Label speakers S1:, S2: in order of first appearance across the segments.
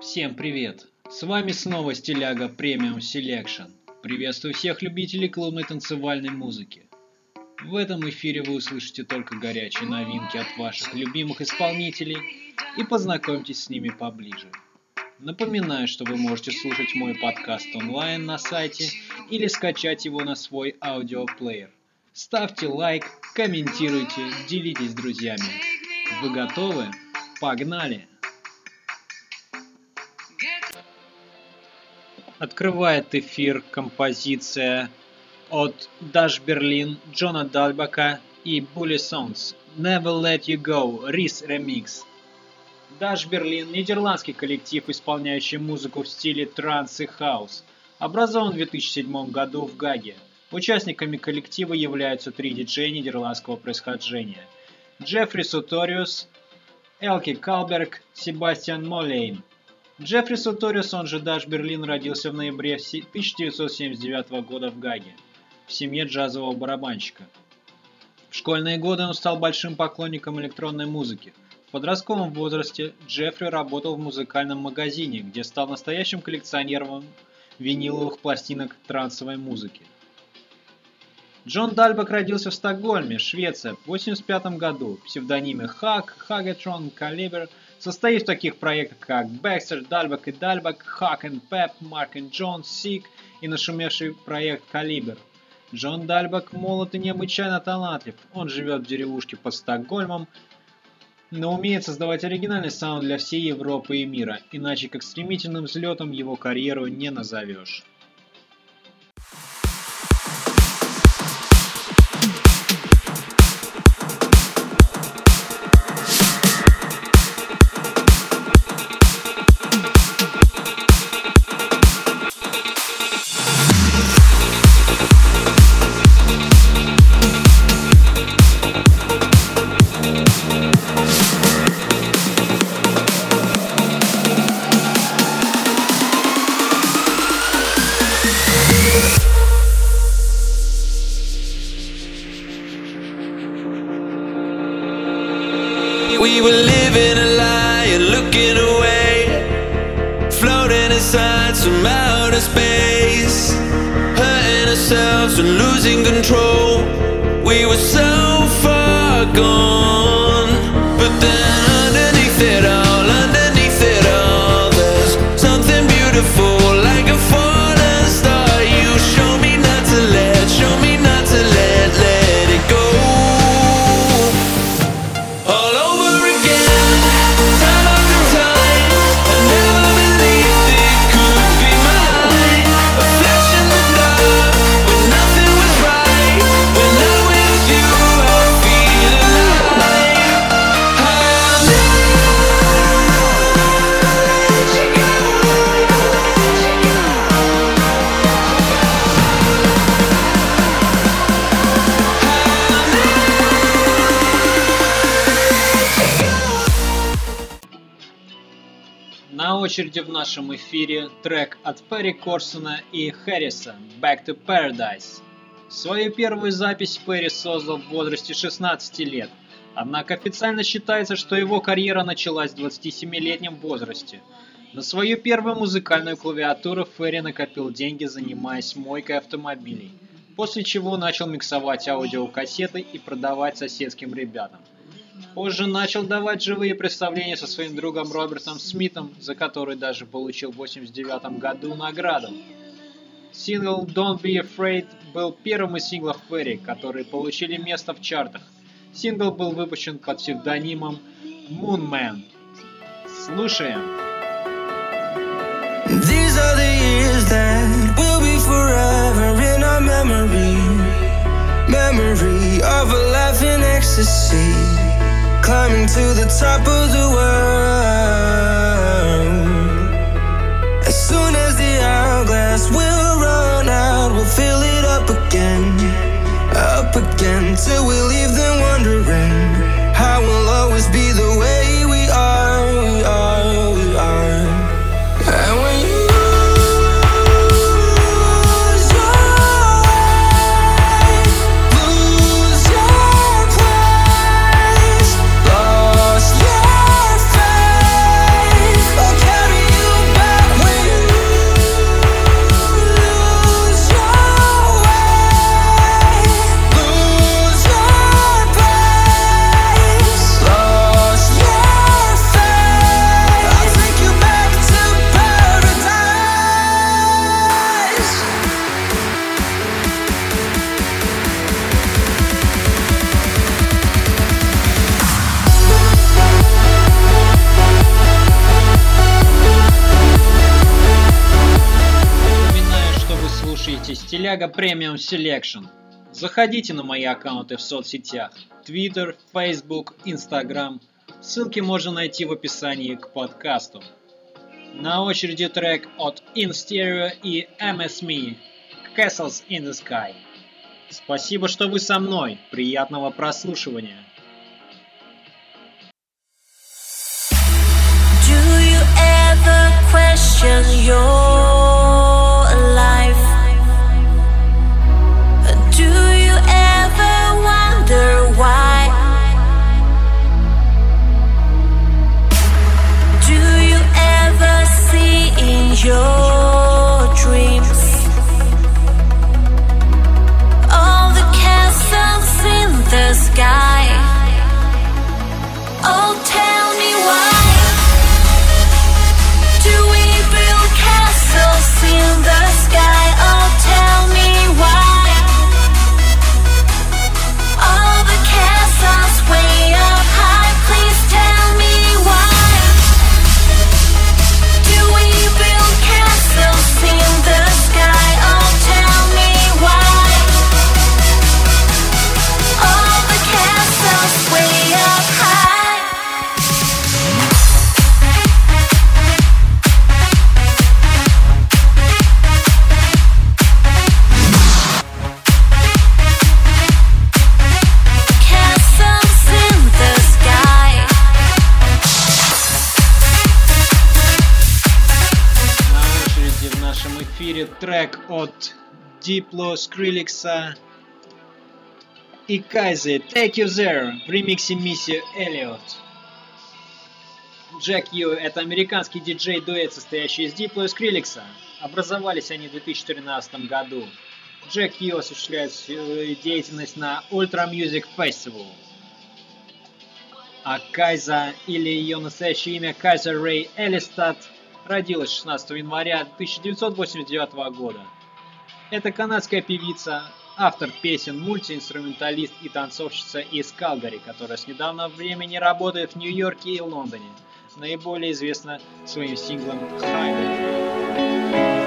S1: Всем привет! С вами снова Стиляга Премиум Selection. Приветствую всех любителей клубной танцевальной музыки. В этом эфире вы услышите только горячие новинки от ваших любимых исполнителей и познакомьтесь с ними поближе. Напоминаю, что вы можете слушать мой подкаст онлайн на сайте или скачать его на свой аудиоплеер. Ставьте лайк, комментируйте, делитесь с друзьями. Вы готовы? Погнали! Открывает эфир композиция от Dash Berlin, Джона Дальбака и Bully Songs Never Let You Go, Рис ремикс. Dash Berlin – нидерландский коллектив, исполняющий музыку в стиле транс и хаус. Образован в 2007 году в Гаге. Участниками коллектива являются три диджея нидерландского происхождения. Джеффри Суториус, Элки Калберг, Себастьян Молейн. Джеффри Суториус, он же Даш Берлин, родился в ноябре 1979 года в Гаге, в семье джазового барабанщика. В школьные годы он стал большим поклонником электронной музыки. В подростковом возрасте Джеффри работал в музыкальном магазине, где стал настоящим коллекционером виниловых пластинок трансовой музыки. Джон Дальбак родился в Стокгольме, Швеция, в 1985 году. Псевдонимы Hug, Huggotron, Kaliber – состоит в таких проектах, как Baxter, Dahlbäck и Dahlbäck, Hug и Pepp, Mark и John, Sick и нашумевший проект Kaliber. Джон Дальбак молод и необычайно талантлив. Он живет в деревушке под Стокгольмом, но умеет создавать оригинальный саунд для всей Европы и мира, иначе как стремительным взлетом его карьеру не назовешь.
S2: Losing control. We were so far gone,
S1: нашем эфире трек от Перри Корсона и Харриса «Back to Paradise». Свою первую запись Перри создал в возрасте 16 лет, однако официально считается, что его карьера началась в 27-летнем возрасте. На свою первую музыкальную клавиатуру Ферри накопил деньги, занимаясь мойкой автомобилей, после чего начал миксовать аудиокассеты и продавать соседским ребятам. Позже начал давать живые представления со своим другом Робертом Смитом, за который даже получил в 89 году награду. Сингл Don't Be Afraid был первым из синглов Ферри, которые получили место в чартах. Сингл был выпущен под псевдонимом Moonman. Слушаем.
S2: These are the years that will be forever in our memory. Memory of a life in ecstasy. Climbing to the top of the world. As soon as the hourglass will run out, we'll fill it up again. Up again till we leave
S1: Стиляга Premium Selection. Заходите на мои аккаунты в соцсетях. Twitter, Facebook, Instagram. Ссылки можно найти в описании к подкасту. На очереди трек от In Stereo и MSME Castles in the Sky. Спасибо, что вы со мной. Приятного прослушивания.
S3: Do you ever question your
S1: от Diplo, Skrillex и Кайзе Take You There в ремиксе Мисси Эллиот. Джек Ю – это американский диджей-дуэт, состоящий из Diplo и Skrillex. Образовались они в 2013 году. Джек Ю осуществляет деятельность на Ultra Music Festival. А Кайза, или ее настоящее имя Кайза Рэй Элистат, родилась 16 января 1989 года. Это канадская певица, автор песен, мультиинструменталист и танцовщица из Калгари, которая с недавнего времени работает в Нью-Йорке и Лондоне. Наиболее известна своим синглом Highway.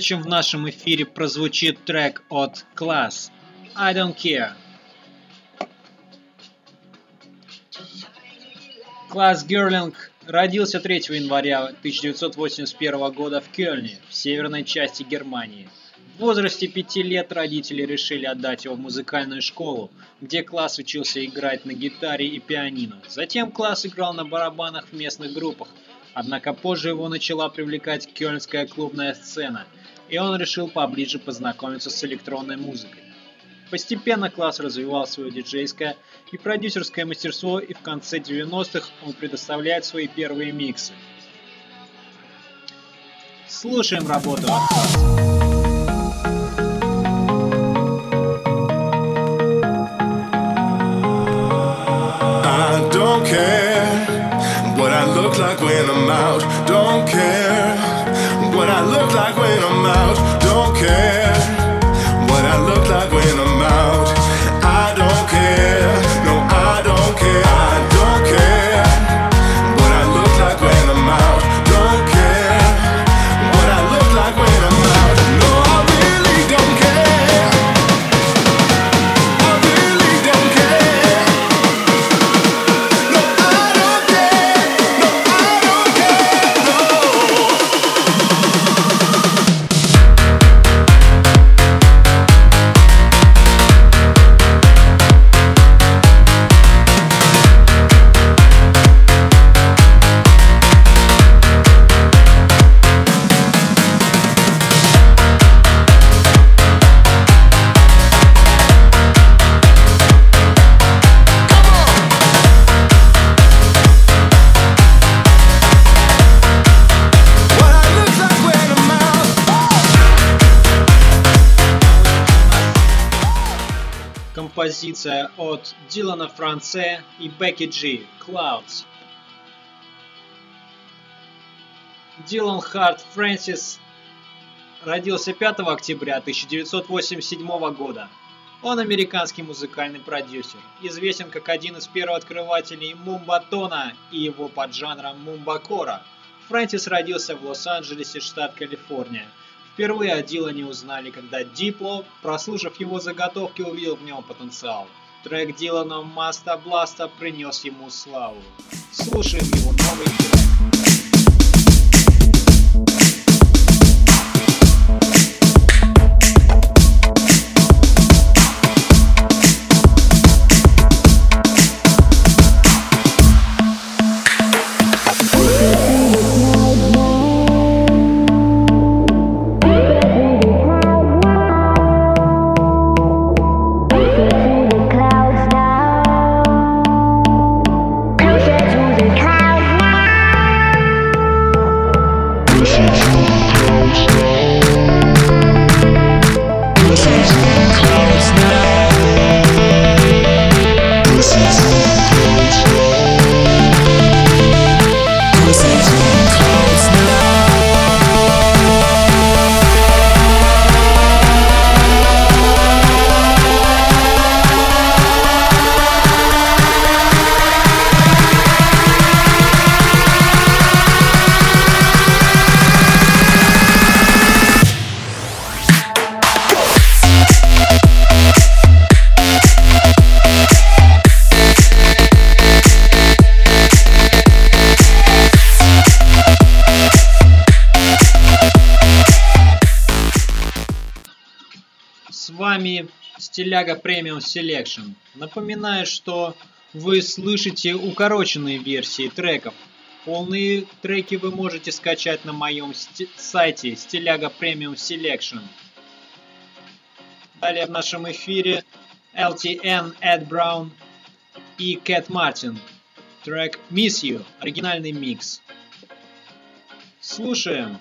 S1: Следующим в нашем эфире прозвучит трек от Class I Don't Care. Класс Герлинг родился 3 января 1981 года в Кёльне, в северной части Германии. В возрасте 5 лет родители решили отдать его в музыкальную школу, где класс учился играть на гитаре и пианино. Затем класс играл на барабанах в местных группах, однако позже его начала привлекать кёльнская клубная сцена, и он решил поближе познакомиться с электронной музыкой. Постепенно класс развивал свое диджейское и продюсерское мастерство, и в конце 90-х он предоставляет свои первые миксы. Слушаем работу от класса.
S4: I don't care what I look like when I'm
S1: композиция от Дилана Франце и Бекки Джи «Clouds». Дилан Харт Фрэнсис родился 5 октября 1987 года. Он американский музыкальный продюсер, известен как один из первооткрывателей мумбатона и его поджанра мумбакора. Фрэнсис родился в Лос-Анджелесе, штат Калифорния. Впервые о Дилане узнали, когда Дипло, прослушав его заготовки, увидел в нем потенциал. Трек Дилана «Маста Бласта» принес ему славу. Слушаем его новый трек. Стиляга Premium Selection. Напоминаю, что вы слышите укороченные версии треков. Полные треки вы можете скачать на моем сайте Стиляга Premium Selection. Далее в нашем эфире LTN, Ed Brown и Кэт Мартин. Трек Miss You, оригинальный микс. Слушаем.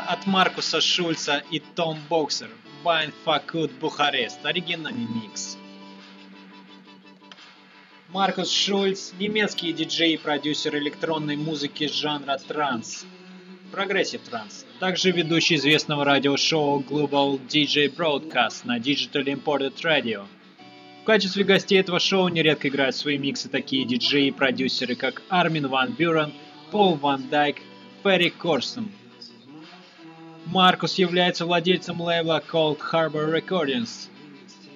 S1: От Маркуса Шульца и Том Боксер. «Bine Facut Bucharest» оригинальный микс. Маркус Шульц – немецкий диджей и продюсер электронной музыки жанра транс, прогрессив транс, также ведущий известного радиошоу Global DJ Broadcast на Digital Imported Radio. В качестве гостей этого шоу нередко играют свои миксы такие диджеи и продюсеры, как Армин Ван Бюрен, Пол Ван Дайк, Ферри Корсон – Маркус является владельцем лейбла Cold Harbor Recordings.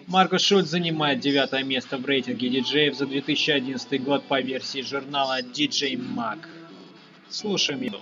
S1: Маркус Шульц занимает девятое место в рейтинге диджеев за 2011 год по версии журнала DJ Mag. Слушаем его.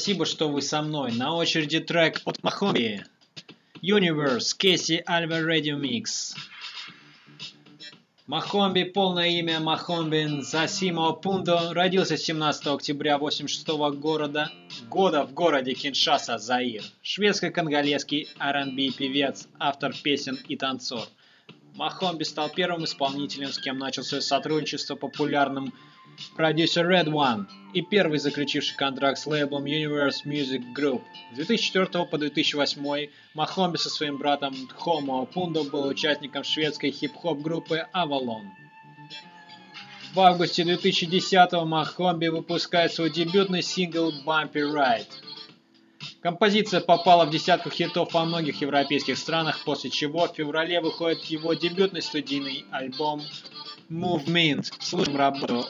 S1: Спасибо, что вы со мной. На очереди трек от Махоми. Universe, Кейси Альва Radio Mix. Махомби, полное имя Махомби Засимо Пундо, родился 17 октября 86 города, года в городе Киншаса, Заир. Шведско-конголезский R&B певец, автор песен и танцор. Махомби стал первым исполнителем, с кем начал свое сотрудничество популярным продюсер Red One и первый заключивший контракт с лейблом Universe Music Group. С 2004 по 2008 Махомби со своим братом Хомо Пундо был участником шведской хип-хоп группы Avalon. В августе 2010 Махомби выпускает свой дебютный сингл Bumpy Ride. Композиция попала в десятку хитов во многих европейских странах, после чего в феврале выходит его дебютный студийный альбом Movement. Слушаем работу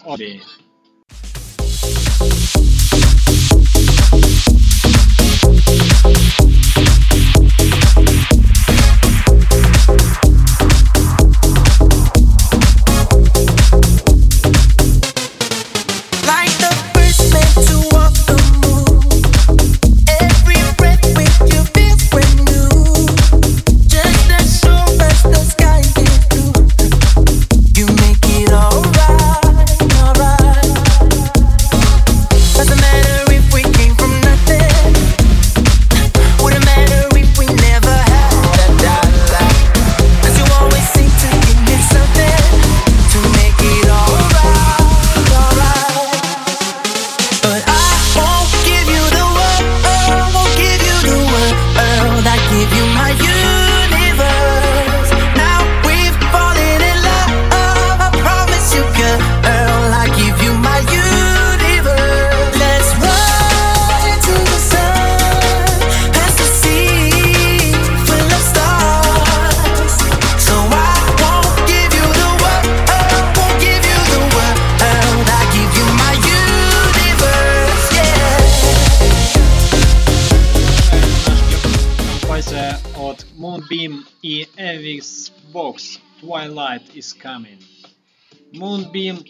S1: Twilight is Coming. Moonbeam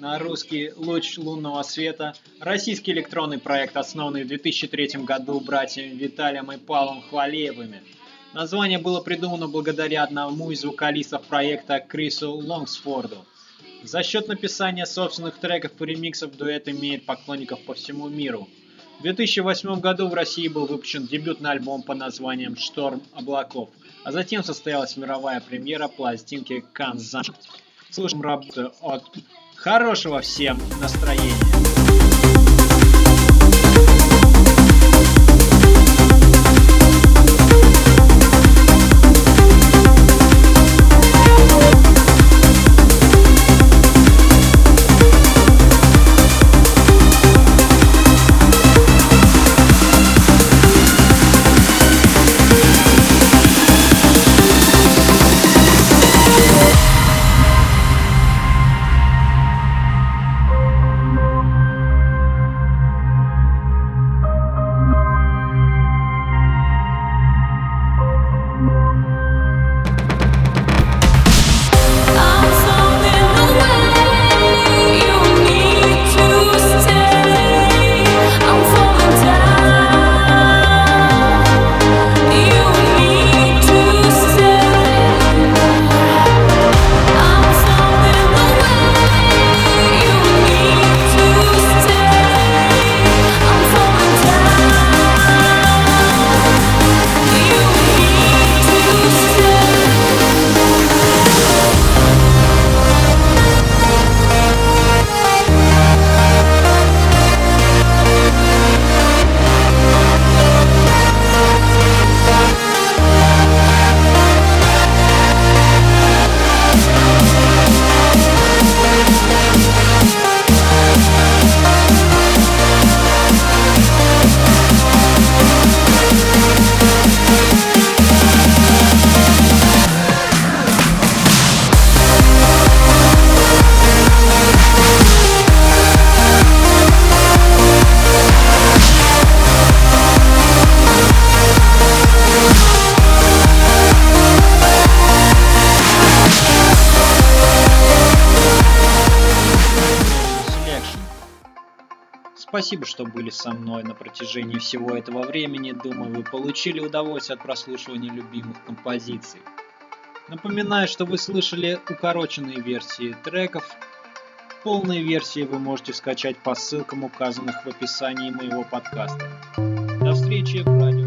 S1: на русский «Луч лунного света» – российский электронный проект, основанный в 2003 году братьями Виталием и Павлом Хвалеевыми. Название было придумано благодаря одному из вокалистов проекта Крису Лонгсфорду. За счет написания собственных треков и ремиксов дуэт имеет поклонников по всему миру. В 2008 году в России был выпущен дебютный альбом под названием «Шторм облаков», а затем состоялась мировая премьера пластинки «Канзан». Слушаем работу от Хорошего всем настроения! Спасибо, что были со мной на протяжении всего этого времени. Думаю, вы получили удовольствие от прослушивания любимых композиций. Напоминаю, что вы слышали укороченные версии треков. Полные версии вы можете скачать по ссылкам, указанных в описании моего подкаста. До встречи в радио.